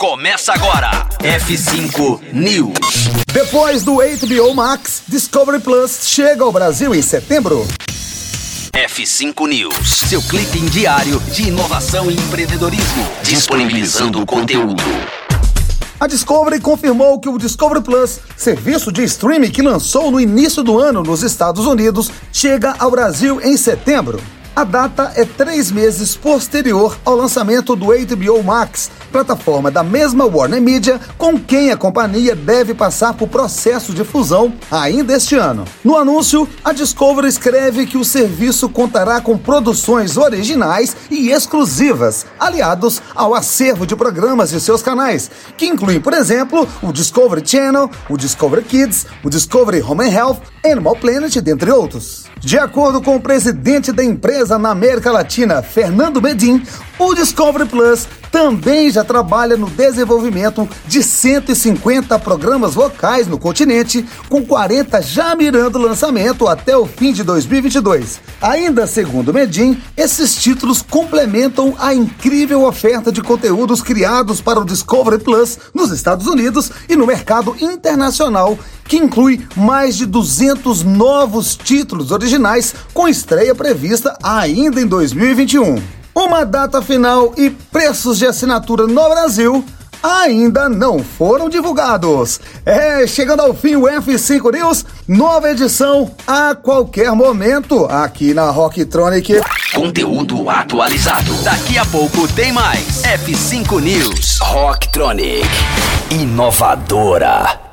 Começa agora. F5 News. Depois do HBO Max, Discovery Plus chega ao Brasil em setembro. F5 News. Seu clipe diário de inovação e empreendedorismo. Disponibilizando o conteúdo. A Discovery confirmou que o Discovery Plus, serviço de streaming que lançou no início do ano nos Estados Unidos, chega ao Brasil em setembro. A data é três meses posterior ao lançamento do HBO Max, plataforma da mesma Warner Media, com quem a companhia deve passar por processo de fusão ainda este ano. No anúncio, a Discovery escreve que o serviço contará com produções originais e exclusivas, aliados ao acervo de programas de seus canais, que incluem, por exemplo, o Discovery Channel, o Discovery Kids, o Discovery Home and Health, Animal Planet, dentre outros. De acordo com o presidente da empresa na América Latina, Fernando Medin, o Discovery Plus também já trabalha no desenvolvimento de 150 programas locais no continente, com 40 já mirando lançamento até o fim de 2022. Ainda segundo Medin, esses títulos complementam a incrível oferta de conteúdos criados para o Discovery Plus nos Estados Unidos e no mercado internacional, que inclui mais de 200 novos títulos originais com estreia prevista ainda em 2021. Uma data final e preços de assinatura no Brasil ainda não foram divulgados. É, chegando ao fim o F5 News, nova edição a qualquer momento aqui na Rocktronic. Conteúdo atualizado. Daqui a pouco tem mais. F5 News. Rocktronic. Inovadora.